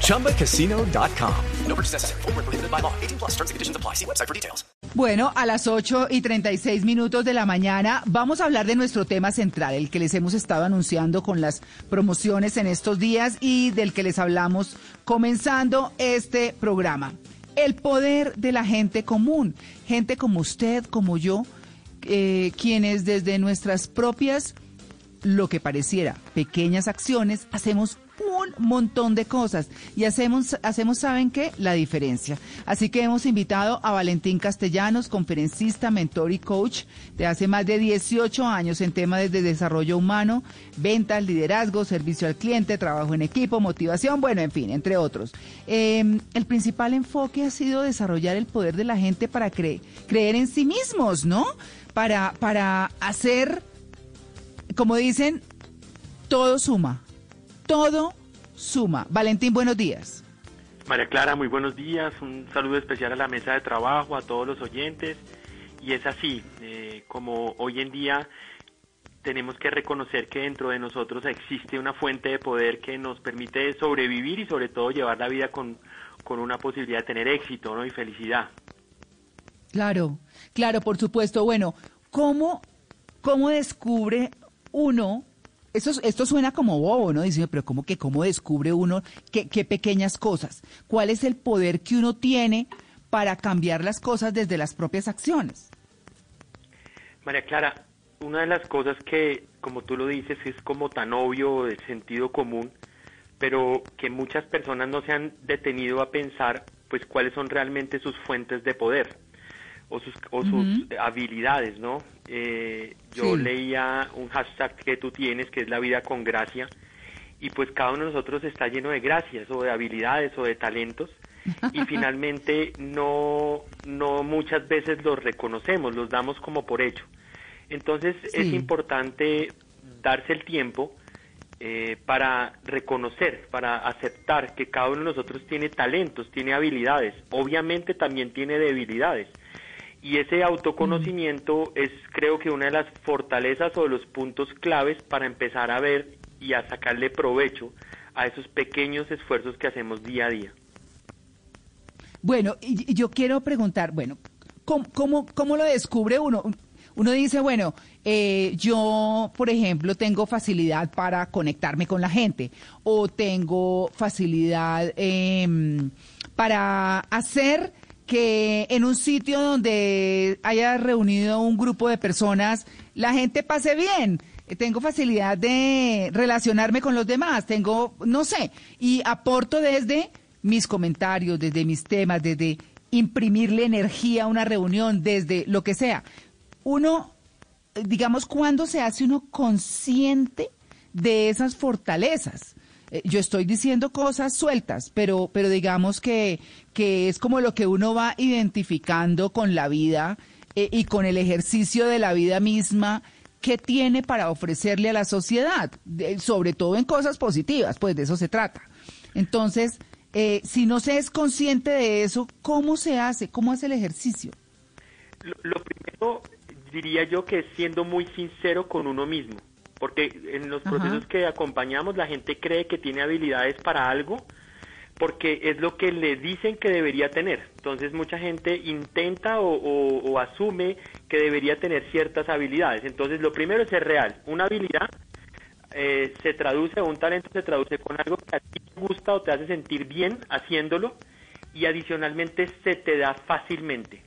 ChumbaCasino.com. No purchase necessary. Full prohibited by law. 18 plus terms and conditions apply. See website for details. Bueno, a las 8 y 36 minutos de la mañana vamos a hablar de nuestro tema central, el que les hemos estado anunciando con las promociones en estos días y del que les hablamos comenzando este programa el poder de la gente común, gente como usted, como yo, eh, quienes desde nuestras propias, lo que pareciera, pequeñas acciones, hacemos un montón de cosas y hacemos, hacemos, ¿saben qué? La diferencia. Así que hemos invitado a Valentín Castellanos, conferencista, mentor y coach de hace más de 18 años en temas de desarrollo humano, ventas, liderazgo, servicio al cliente, trabajo en equipo, motivación, bueno, en fin, entre otros. Em, el principal enfoque ha sido desarrollar el poder de la gente para creer en sí mismos, ¿no? Para, para hacer, como dicen, todo suma todo suma. Valentín, buenos días. María Clara, muy buenos días. Un saludo especial a la mesa de trabajo, a todos los oyentes. Y es así, eh, como hoy en día tenemos que reconocer que dentro de nosotros existe una fuente de poder que nos permite sobrevivir y sobre todo llevar la vida con, con una posibilidad de tener éxito ¿no? y felicidad. Claro, claro, por supuesto. Bueno, ¿cómo, cómo descubre uno esto, esto suena como bobo, ¿no? Dice, pero ¿cómo que cómo descubre uno qué, qué pequeñas cosas? ¿Cuál es el poder que uno tiene para cambiar las cosas desde las propias acciones? María Clara, una de las cosas que, como tú lo dices, es como tan obvio de sentido común, pero que muchas personas no se han detenido a pensar, pues, cuáles son realmente sus fuentes de poder o sus, o sus habilidades, ¿no? Eh, yo leía un hashtag que tú tienes, que es la vida con gracia, y pues cada uno de nosotros está lleno de gracias o de habilidades o de talentos, y finalmente no, no muchas veces los reconocemos, los damos como por hecho. Entonces es importante darse el tiempo eh, para reconocer, para aceptar que cada uno de nosotros tiene talentos, tiene habilidades, obviamente también tiene debilidades y ese autoconocimiento es creo que una de las fortalezas o de los puntos claves para empezar a ver y a sacarle provecho a esos pequeños esfuerzos que hacemos día a día. Bueno, y yo quiero preguntar, bueno, ¿cómo, cómo, lo descubre uno? Uno dice, bueno, eh, yo, por ejemplo, tengo facilidad para conectarme con la gente o tengo facilidad em, para hacer que en un sitio donde haya reunido un grupo de personas, la gente pase bien. Eh, tengo facilidad de relacionarme con los demás, tengo, no sé, y aporto desde mis comentarios, desde mis temas, desde imprimirle energía a una reunión, desde lo que sea. Uno, digamos, cuando se hace uno consciente de esas fortalezas? Eh, yo estoy diciendo cosas sueltas, pero, pero digamos que, que es como lo que uno va identificando con la vida eh, y con el ejercicio de la vida misma que tiene para ofrecerle a la sociedad, sobre todo en cosas positivas, pues de eso se trata. Entonces, eh, si no se es consciente de eso, ¿cómo se hace? ¿Cómo hace el ejercicio? lo primero diría yo que es siendo muy sincero con uno mismo porque en los procesos que acompañamos la gente cree que tiene habilidades para algo porque es lo que le dicen que debería tener. Entonces mucha gente intenta o, asume que debería tener ciertas habilidades. Entonces lo primero es ser real. Una habilidad eh, se traduce, un talento se traduce con algo que a ti te gusta o te hace sentir bien haciéndolo y adicionalmente se te da fácilmente.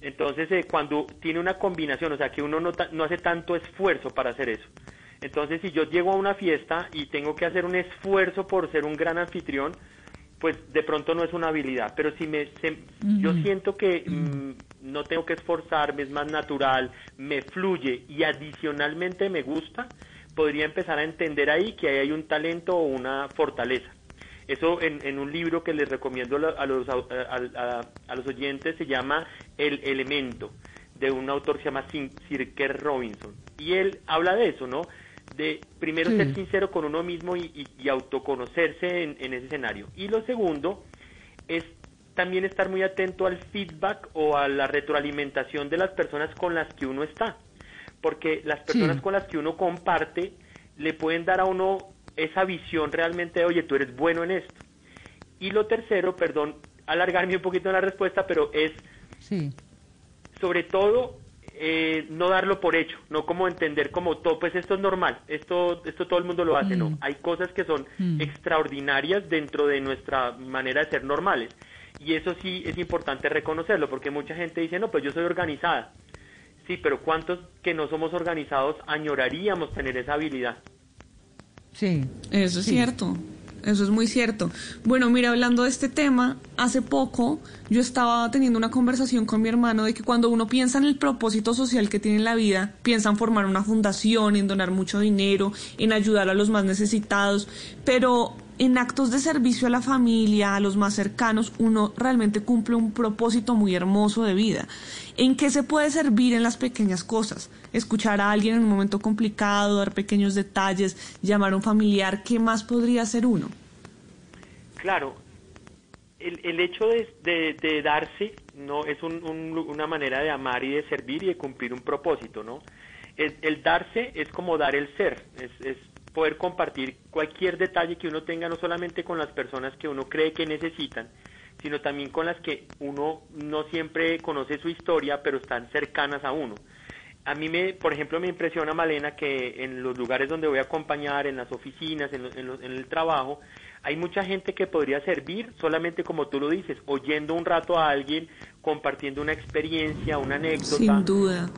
Entonces, eh, cuando tiene una combinación, o sea, que uno no, no hace tanto esfuerzo para hacer eso. Entonces, si yo llego a una fiesta y tengo que hacer un esfuerzo por ser un gran anfitrión, pues de pronto no es una habilidad. Pero si me, yo siento que mm, no tengo que esforzarme, es más natural, me fluye y adicionalmente me gusta, podría empezar a entender ahí que ahí hay un talento o una fortaleza. Eso en, un libro que les recomiendo a los, a, los oyentes se llama El elemento de un autor que se llama Sir Robinson. Y él habla de eso, ¿no? De primero ser sincero con uno mismo y, autoconocerse en, ese escenario. Y lo segundo es también estar muy atento al feedback o a la retroalimentación de las personas con las que uno está. Porque las personas con las que uno comparte le pueden dar a uno esa visión realmente de, oye, tú eres bueno en esto. Y lo tercero, perdón, alargarme un poquito en la respuesta, pero es sobre todo eh, no darlo por hecho, no como entender como todo, pues esto es normal, esto, esto todo el mundo lo hace, no. Mm. Hay cosas que son mm. extraordinarias dentro de nuestra manera de ser normales. Y eso sí es importante reconocerlo, porque mucha gente dice, no, pues yo soy organizada. Sí, pero ¿cuántos que no somos organizados añoraríamos tener esa habilidad? Sí. Eso es cierto. Eso es muy cierto. Bueno, mira, hablando de este tema, hace poco yo estaba teniendo una conversación con mi hermano de que cuando uno piensa en el propósito social que tiene en la vida, piensa en formar una fundación, en donar mucho dinero, en ayudar a los más necesitados, pero en actos de servicio a la familia, a los más cercanos, uno realmente cumple un propósito muy hermoso de vida. ¿En qué se puede servir en las pequeñas cosas? Escuchar a alguien en un momento complicado, dar pequeños detalles, llamar a un familiar, ¿qué más podría hacer uno? Claro, el, hecho de, darse no es una manera de amar y de servir y de cumplir un propósito, ¿no? El, darse es como dar el ser, es poder compartir cualquier detalle que uno tenga, no solamente con las personas que uno cree que necesitan, sino también con las que uno no siempre conoce su historia, pero están cercanas a uno. A mí, me, por ejemplo, me impresiona, Malena, que en los lugares donde voy a acompañar, en las oficinas, en, en el trabajo, hay mucha gente que podría servir solamente como tú lo dices, oyendo un rato a alguien, compartiendo una experiencia, una anécdota. Sin duda.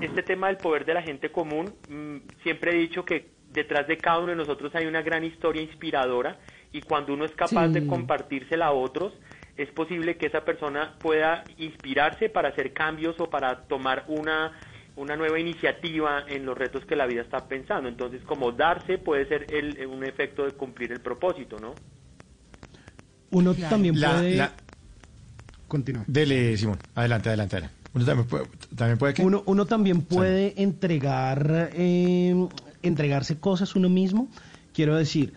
Este tema del poder de la gente común, mm, siempre he dicho que detrás de cada uno de nosotros hay una gran historia inspiradora y cuando uno es capaz de compartírsela a otros, es posible que esa persona pueda inspirarse para hacer cambios o para tomar una, una nueva iniciativa en los retos que la vida está pensando. Entonces, como darse puede ser el, un efecto de cumplir el propósito, ¿no? Uno también puede... Continúa. Dele, Simón. Adelante, adelante, Uno también puede, también puede que... uno, uno, también puede entregar, eh, entregarse cosas uno mismo. Quiero decir,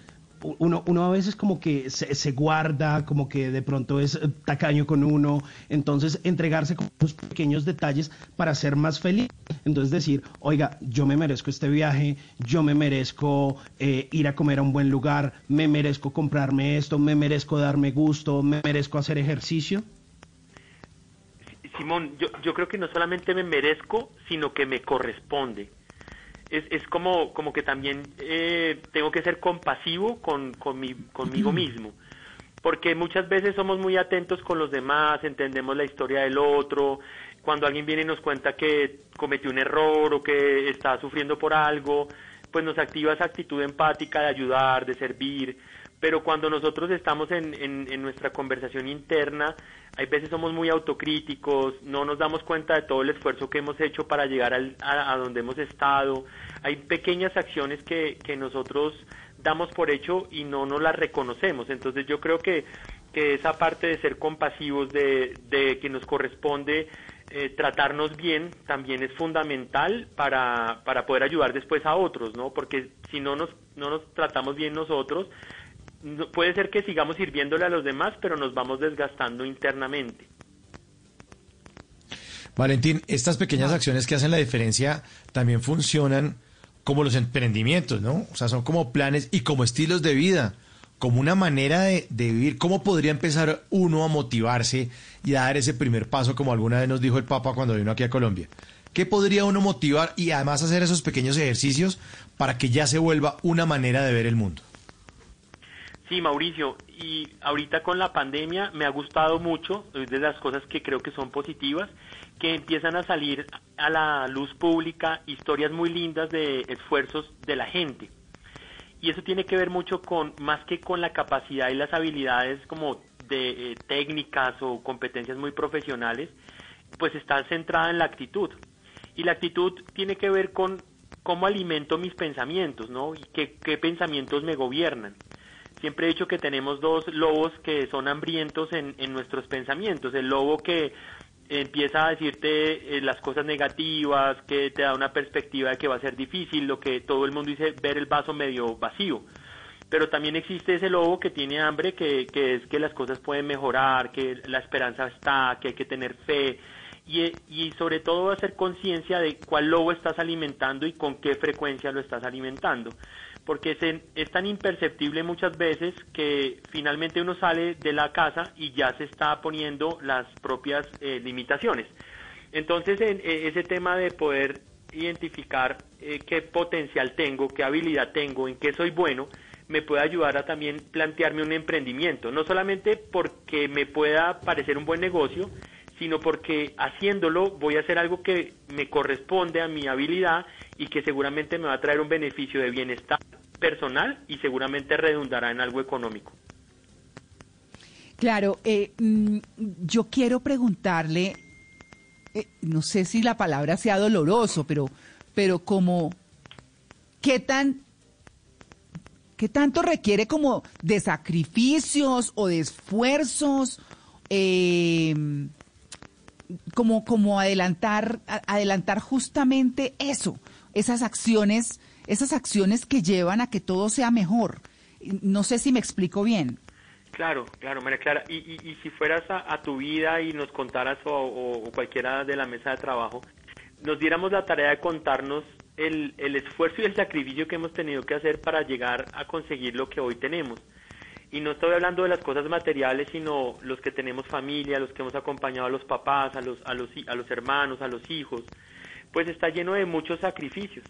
uno, uno a veces como que se, guarda, como que de pronto es eh, tacaño con uno, entonces entregarse con esos pequeños detalles para ser más feliz. Entonces decir, oiga, yo me merezco este viaje, yo me merezco eh, ir a comer a un buen lugar, me merezco comprarme esto, me merezco darme gusto, me merezco hacer ejercicio. Simón, yo, yo creo que no solamente me merezco, sino que me corresponde es, es como, como que también eh, tengo que ser compasivo con, con mi, conmigo mismo. Porque muchas veces somos muy atentos con los demás, entendemos la historia del otro. Cuando alguien viene y nos cuenta que cometió un error o que está sufriendo por algo, pues nos activa esa actitud empática de ayudar, de servir pero cuando nosotros estamos en, en, nuestra conversación interna, hay veces somos muy autocríticos, no nos damos cuenta de todo el esfuerzo que hemos hecho para llegar a, donde hemos estado. Hay pequeñas acciones que, que nosotros damos por hecho y no nos las reconocemos. Entonces yo creo que, que esa parte de ser compasivos, de, de que nos corresponde eh, tratarnos bien, también es fundamental para, para poder ayudar después a otros, ¿no? Porque si no nos, no nos tratamos bien nosotros, puede ser que sigamos sirviéndole a los demás, pero nos vamos desgastando internamente. Valentín, estas pequeñas acciones que hacen la diferencia también funcionan como los emprendimientos, ¿no? O sea, son como planes y como estilos de vida, como una manera de, vivir. ¿Cómo podría empezar uno a motivarse y a dar ese primer paso, como alguna vez nos dijo el Papa cuando vino aquí a Colombia? ¿Qué podría uno motivar y además hacer esos pequeños ejercicios para que ya se vuelva una manera de ver el mundo? Sí, Mauricio, y ahorita con la pandemia me ha gustado mucho, de las cosas que creo que son positivas, que empiezan a salir a la luz pública historias muy lindas de esfuerzos de la gente. Y eso tiene que ver mucho con, más que con la capacidad y las habilidades como de eh, técnicas o competencias muy profesionales, pues está centrada en la actitud. Y la actitud tiene que ver con cómo alimento mis pensamientos, ¿no? Y qué pensamientos me gobiernan. Siempre he dicho que tenemos dos lobos que son hambrientos en, nuestros pensamientos. El lobo que empieza a decirte eh, las cosas negativas, que te da una perspectiva de que va a ser difícil, lo que todo el mundo dice, ver el vaso medio vacío. Pero también existe ese lobo que tiene hambre, que, que es que las cosas pueden mejorar, que la esperanza está, que hay que tener fe, y, sobre todo hacer conciencia de cuál lobo estás alimentando y con qué frecuencia lo estás alimentando porque es, tan imperceptible muchas veces que finalmente uno sale de la casa y ya se está poniendo las propias eh, limitaciones. Entonces, en, eh, ese tema de poder identificar eh, qué potencial tengo, qué habilidad tengo, en qué soy bueno, me puede ayudar a también plantearme un emprendimiento, no solamente porque me pueda parecer un buen negocio, sino porque haciéndolo voy a hacer algo que me corresponde a mi habilidad y que seguramente me va a traer un beneficio de bienestar personal y seguramente redundará en algo económico. Claro, eh, mm, yo quiero preguntarle, eh, no sé si la palabra sea doloroso, pero, pero como, ¿qué tan, qué tanto requiere como de sacrificios o de esfuerzos, eh, como, como adelantar, adelantar justamente eso, esas acciones esas acciones que llevan a que todo sea mejor. No sé si me explico bien. Claro, claro, María Clara. Y, y, si fueras a, tu vida y nos contaras, o, cualquiera de la mesa de trabajo, nos diéramos la tarea de contarnos el, el esfuerzo y el sacrificio que hemos tenido que hacer para llegar a conseguir lo que hoy tenemos. Y no estoy hablando de las cosas materiales, sino los que tenemos familia, los que hemos acompañado a los papás, a los, a los, a los hermanos, a los hijos, pues está lleno de muchos sacrificios.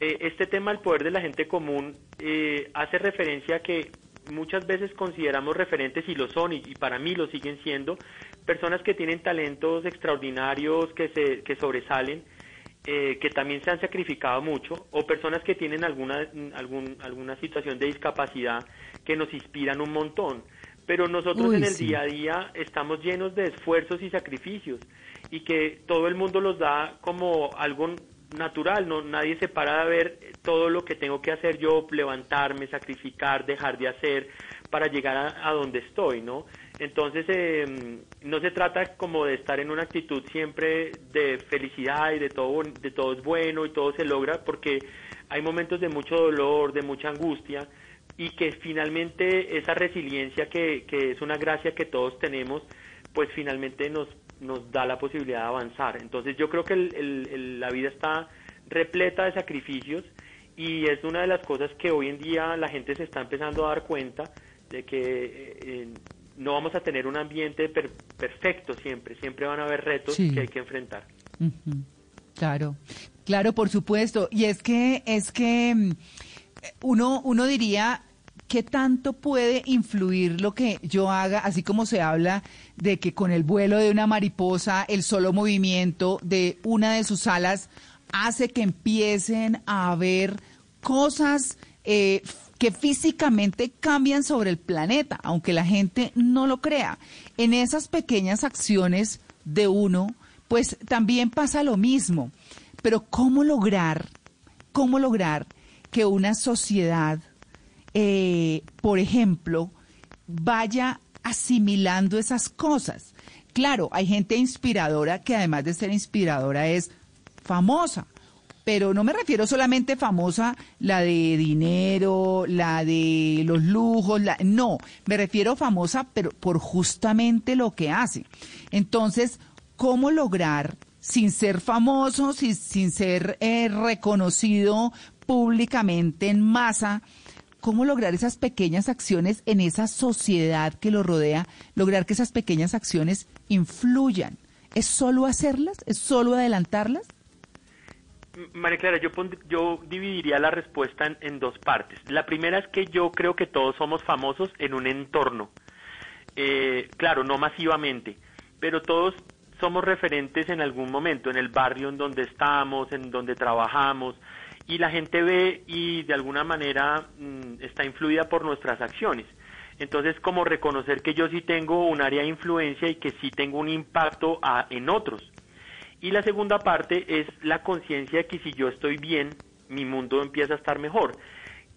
Eh, este tema del poder de la gente común eh, hace referencia a que muchas veces consideramos referentes y lo son y, para mí lo siguen siendo personas que tienen talentos extraordinarios que se que sobresalen eh, que también se han sacrificado mucho o personas que tienen alguna algún, alguna situación de discapacidad que nos inspiran un montón. Pero nosotros en el día a día estamos llenos de esfuerzos y sacrificios y que todo el mundo los da como algo natural, no nadie se para de ver todo lo que tengo que hacer yo, levantarme, sacrificar, dejar de hacer para llegar a, donde estoy, ¿no? Entonces eh, no se trata como de estar en una actitud siempre de felicidad y de todo de todo es bueno y todo se logra porque hay momentos de mucho dolor, de mucha angustia y que finalmente esa resiliencia que, que es una gracia que todos tenemos, pues finalmente nos nos da la posibilidad de avanzar. Entonces yo creo que la vida está repleta de sacrificios y es una de las cosas que hoy en día la gente se está empezando a dar cuenta de que eh, no vamos a tener un ambiente perfecto siempre, siempre van a haber retos que hay que enfrentar. Claro, claro, por supuesto. Y es que es que mm, uno uno diría ¿qué tanto puede influir lo que yo haga, así como se habla de que con el vuelo de una mariposa, el solo movimiento de una de sus alas hace que empiecen a haber cosas eh, que físicamente cambian sobre el planeta, aunque la gente no lo crea. En esas pequeñas acciones de uno, pues también pasa lo mismo. Pero ¿cómo lograr, cómo lograr que una sociedad eh, por ejemplo, vaya asimilando esas cosas. Claro, hay gente inspiradora que además de ser inspiradora es famosa, pero no me refiero solamente famosa la de dinero, la de los lujos, la, no, me refiero famosa pero por justamente lo que hace. Entonces, ¿cómo lograr sin ser famoso, sin, sin ser eh, reconocido públicamente en masa, cómo lograr esas pequeñas acciones en esa sociedad que lo rodea, lograr que esas pequeñas acciones influyan. ¿Es solo hacerlas? ¿Es solo adelantarlas? María Clara, yo, yo dividiría la respuesta en, dos partes. La primera es que yo creo que todos somos famosos en un entorno. Eh, claro, no masivamente, pero todos somos referentes en algún momento, en el barrio en donde estamos, en donde trabajamos, y la gente ve y de alguna manera mm, está influida por nuestras acciones. Entonces, como reconocer que yo sí tengo un área de influencia y que sí tengo un impacto en otros. Y la segunda parte es la conciencia de que si yo estoy bien, mi mundo empieza a estar mejor.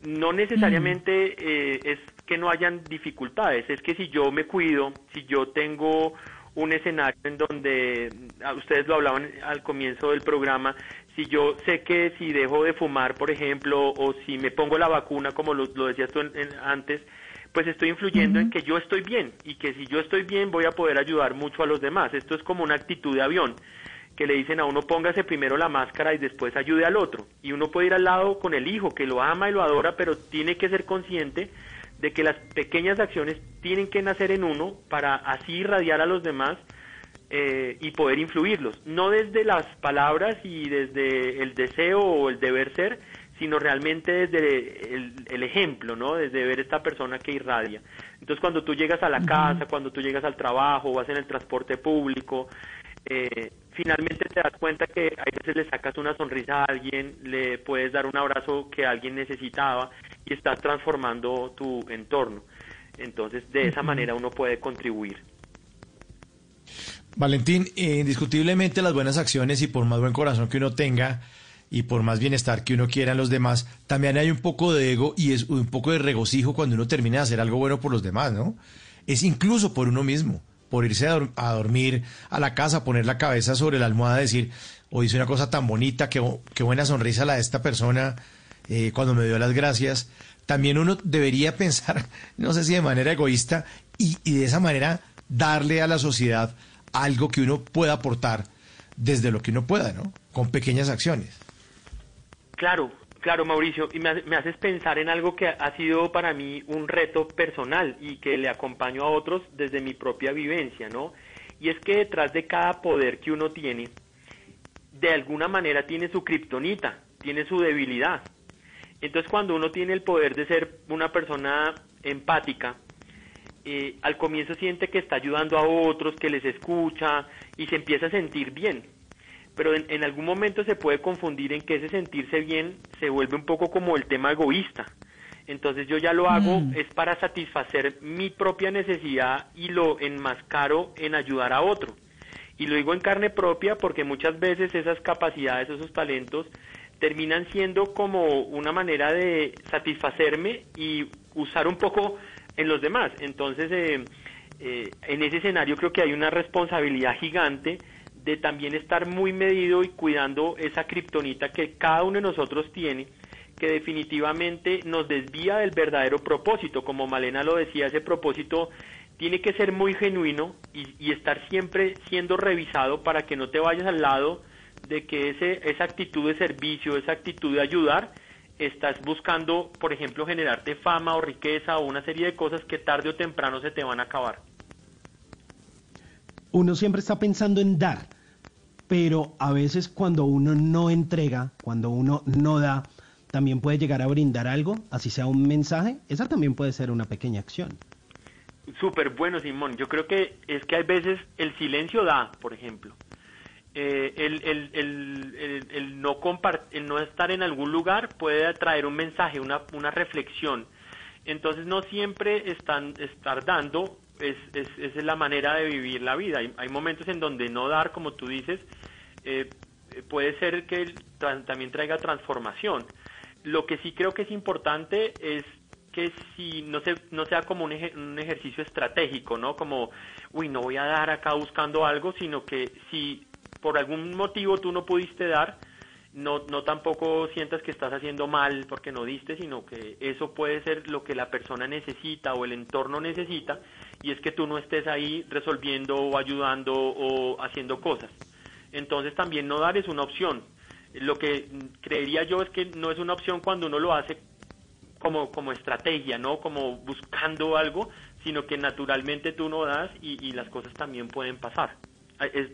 No necesariamente eh, es que no hayan dificultades, es que si yo me cuido, si yo tengo un escenario en donde ustedes lo hablaban al comienzo del programa, si yo sé que si dejo de fumar, por ejemplo, o si me pongo la vacuna, como lo, decías tú antes, pues estoy influyendo en que yo estoy bien y que si yo estoy bien voy a poder ayudar mucho a los demás. Esto es como una actitud de avión que le dicen a uno póngase primero la máscara y después ayude al otro. Y uno puede ir al lado con el hijo que lo ama y lo adora, pero tiene que ser consciente de que las pequeñas acciones tienen que nacer en uno para así irradiar a los demás eh, y poder influirlos. No desde las palabras y desde el deseo o el deber ser, sino realmente desde el, ejemplo, ¿no? Desde ver esta persona que irradia. Entonces, cuando tú llegas a la casa, cuando tú llegas al trabajo, vas en el transporte público, eh, finalmente te das cuenta que a veces le sacas una sonrisa a alguien, le puedes dar un abrazo que alguien necesitaba y estás transformando tu entorno. Entonces, de esa manera uno puede contribuir. Valentín, indiscutiblemente las buenas acciones y por más buen corazón que uno tenga, y por más bienestar que uno quiera en los demás, también hay un poco de ego y es un poco de regocijo cuando uno termina de hacer algo bueno por los demás, ¿no? Es incluso por uno mismo, por irse a, dormir a la casa, poner la cabeza sobre la almohada, decir, hoy hice una cosa tan bonita, qué, qué buena sonrisa la de esta persona eh, cuando me dio las gracias. También uno debería pensar, no sé si de manera egoísta, y, de esa manera darle a la sociedad algo que uno pueda aportar desde lo que uno pueda, ¿no? Con pequeñas acciones. Claro, claro, Mauricio, y me, haces pensar en algo que ha sido para mí un reto personal y que le acompaño a otros desde mi propia vivencia, ¿no? Y es que detrás de cada poder que uno tiene, de alguna manera tiene su kriptonita, tiene su debilidad. Entonces, cuando uno tiene el poder de ser una persona empática, eh, al comienzo siente que está ayudando a otros, que les escucha y se empieza a sentir bien pero en, algún momento se puede confundir en que ese sentirse bien se vuelve un poco como el tema egoísta. Entonces yo ya lo hago mm. es para satisfacer mi propia necesidad y lo enmascaro en ayudar a otro. Y lo digo en carne propia porque muchas veces esas capacidades, esos talentos terminan siendo como una manera de satisfacerme y usar un poco en los demás. Entonces, eh, eh, en ese escenario creo que hay una responsabilidad gigante de también estar muy medido y cuidando esa kriptonita que cada uno de nosotros tiene, que definitivamente nos desvía del verdadero propósito. Como Malena lo decía, ese propósito tiene que ser muy genuino y, estar siempre siendo revisado para que no te vayas al lado de que ese, esa actitud de servicio, esa actitud de ayudar, estás buscando, por ejemplo, generarte fama o riqueza o una serie de cosas que tarde o temprano se te van a acabar uno siempre está pensando en dar, pero a veces cuando uno no entrega, cuando uno no da, también puede llegar a brindar algo, así sea un mensaje, esa también puede ser una pequeña acción. Súper bueno, Simón. Yo creo que es que hay veces el silencio da, por ejemplo. Eh, el, el, el, el, no estar en algún lugar puede traer un mensaje, una, una reflexión. Entonces no siempre están, estar dando es, es, es la manera de vivir la vida. Hay, hay, momentos en donde no dar, como tú dices, eh, puede ser que también traiga transformación. Lo que sí creo que es importante es que si no, se, no sea como un, un ejercicio estratégico, ¿no? Como, uy, no voy a dar acá buscando algo, sino que si por algún motivo tú no pudiste dar, no, no tampoco sientas que estás haciendo mal porque no diste, sino que eso puede ser lo que la persona necesita o el entorno necesita y es que tú no estés ahí resolviendo o ayudando o haciendo cosas. Entonces también no dar es una opción. Lo que creería yo es que no es una opción cuando uno lo hace como, como estrategia, ¿no? Como buscando algo, sino que naturalmente tú no das y, las cosas también pueden pasar.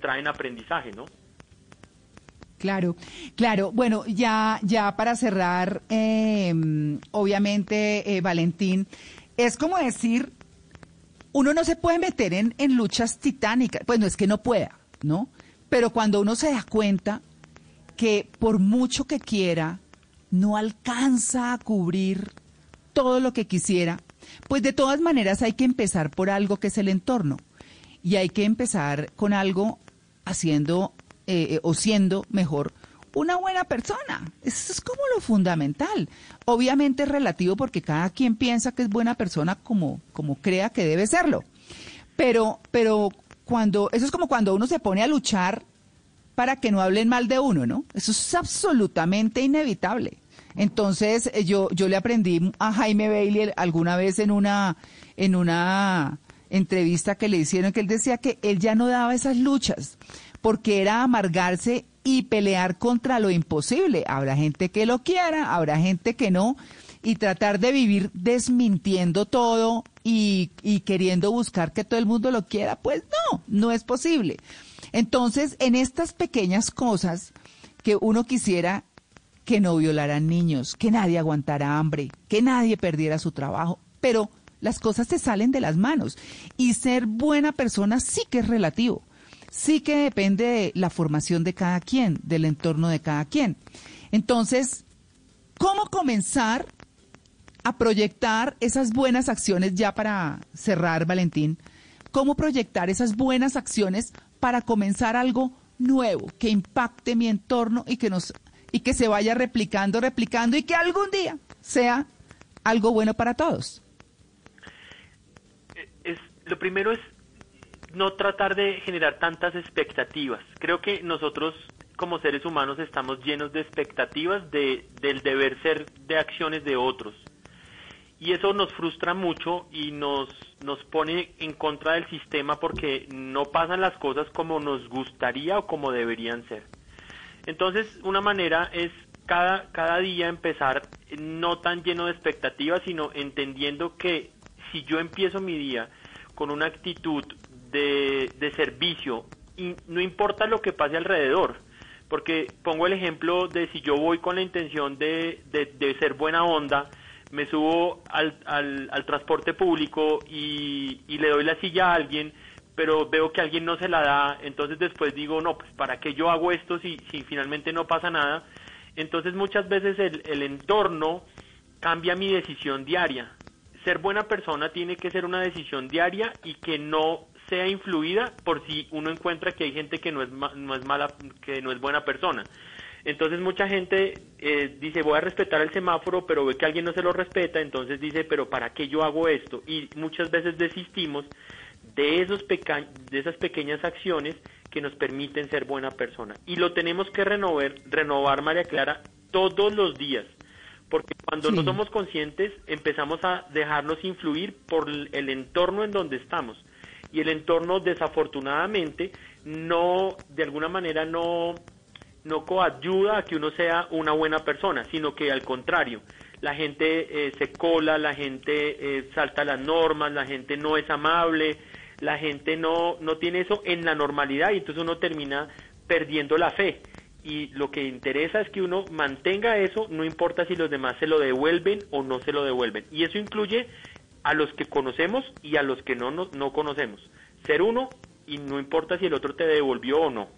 Traen aprendizaje, ¿no? Claro, claro. Bueno, ya, ya para cerrar, eh, obviamente, eh, Valentín, es como decir, uno no se puede meter en, en luchas titánicas, pues no es que no pueda, ¿no? Pero cuando uno se da cuenta que por mucho que quiera, no alcanza a cubrir todo lo que quisiera, pues de todas maneras hay que empezar por algo que es el entorno. Y hay que empezar con algo haciendo eh, eh, o siendo mejor una buena persona. Eso es como lo fundamental. Obviamente es relativo porque cada quien piensa que es buena persona como, como crea que debe serlo. Pero, pero cuando, eso es como cuando uno se pone a luchar para que no hablen mal de uno, ¿no? Eso es absolutamente inevitable. Entonces, eh, yo, yo le aprendí a Jaime Bailey alguna vez en una, en una entrevista que le hicieron, que él decía que él ya no daba esas luchas, porque era amargarse y pelear contra lo imposible. Habrá gente que lo quiera, habrá gente que no, y tratar de vivir desmintiendo todo y, y queriendo buscar que todo el mundo lo quiera, pues no, no es posible. Entonces, en estas pequeñas cosas que uno quisiera que no violaran niños, que nadie aguantara hambre, que nadie perdiera su trabajo, pero las cosas se salen de las manos. Y ser buena persona sí que es relativo, sí que depende de la formación de cada quien, del entorno de cada quien. Entonces, ¿cómo comenzar a proyectar esas buenas acciones ya para cerrar, Valentín? ¿Cómo proyectar esas buenas acciones para comenzar algo nuevo que impacte mi entorno y que nos y que se vaya replicando, replicando y que algún día sea algo bueno para todos? Lo primero es no tratar de generar tantas expectativas. Creo que nosotros como seres humanos estamos llenos de expectativas de, del deber ser de acciones de otros. Y eso nos frustra mucho y nos, nos pone en contra del sistema porque no pasan las cosas como nos gustaría o como deberían ser. Entonces, una manera es cada, cada día empezar no tan lleno de expectativas, sino entendiendo que si yo empiezo mi día con una actitud de, de servicio, y no importa lo que pase alrededor, porque pongo el ejemplo de si yo voy con la intención de, de, ser buena onda, me subo al, al, transporte público y, y, le doy la silla a alguien, pero veo que alguien no se la da, entonces después digo, no, pues ¿para qué yo hago esto si, si finalmente no pasa nada? Entonces muchas veces el, el entorno cambia mi decisión diaria ser buena persona tiene que ser una decisión diaria y que no sea influida por si uno encuentra que hay gente que no es, no es mala, que no es buena persona. Entonces mucha gente eh, dice voy a respetar el semáforo, pero ve que alguien no se lo respeta, entonces dice pero ¿para qué yo hago esto? Y muchas veces desistimos de, esos de esas pequeñas acciones que nos permiten ser buena persona. Y lo tenemos que renovar, renovar María Clara, todos los días porque cuando no somos conscientes empezamos a dejarnos influir por el entorno en donde estamos. Y el entorno desafortunadamente no de alguna manera no no coayuda a que uno sea una buena persona sino que al contrario la gente eh, se cola la gente eh, salta las normas la gente no es amable la gente no no tiene eso en la normalidad y entonces uno termina perdiendo la fe y lo que interesa es que uno mantenga eso, no importa si los demás se lo devuelven o no se lo devuelven. Y eso incluye a los que conocemos y a los que no, no, conocemos. Ser uno y no importa si el otro te devolvió o no.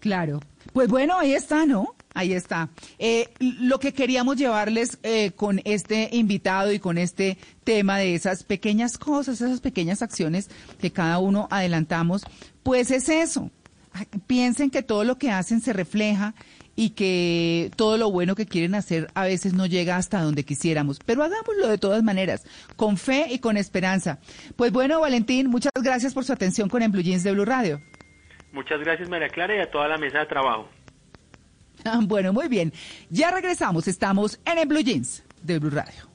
Claro. Pues bueno, ahí está, ¿no? Ahí está. Eh, lo que queríamos llevarles eh, con este invitado y con este tema de esas pequeñas cosas, esas pequeñas acciones que cada uno adelantamos, pues es eso, piensen que todo lo que hacen se refleja y que todo lo bueno que quieren hacer a veces no llega hasta donde quisiéramos, pero hagámoslo de todas maneras, con fe y con esperanza. Pues bueno, Valentín, muchas gracias por su atención con el Blue Jeans de Blue Radio. Muchas gracias, María Clara, y a toda la mesa de trabajo. Bueno, muy bien. Ya regresamos, estamos en el Blue Jeans de Blue Radio.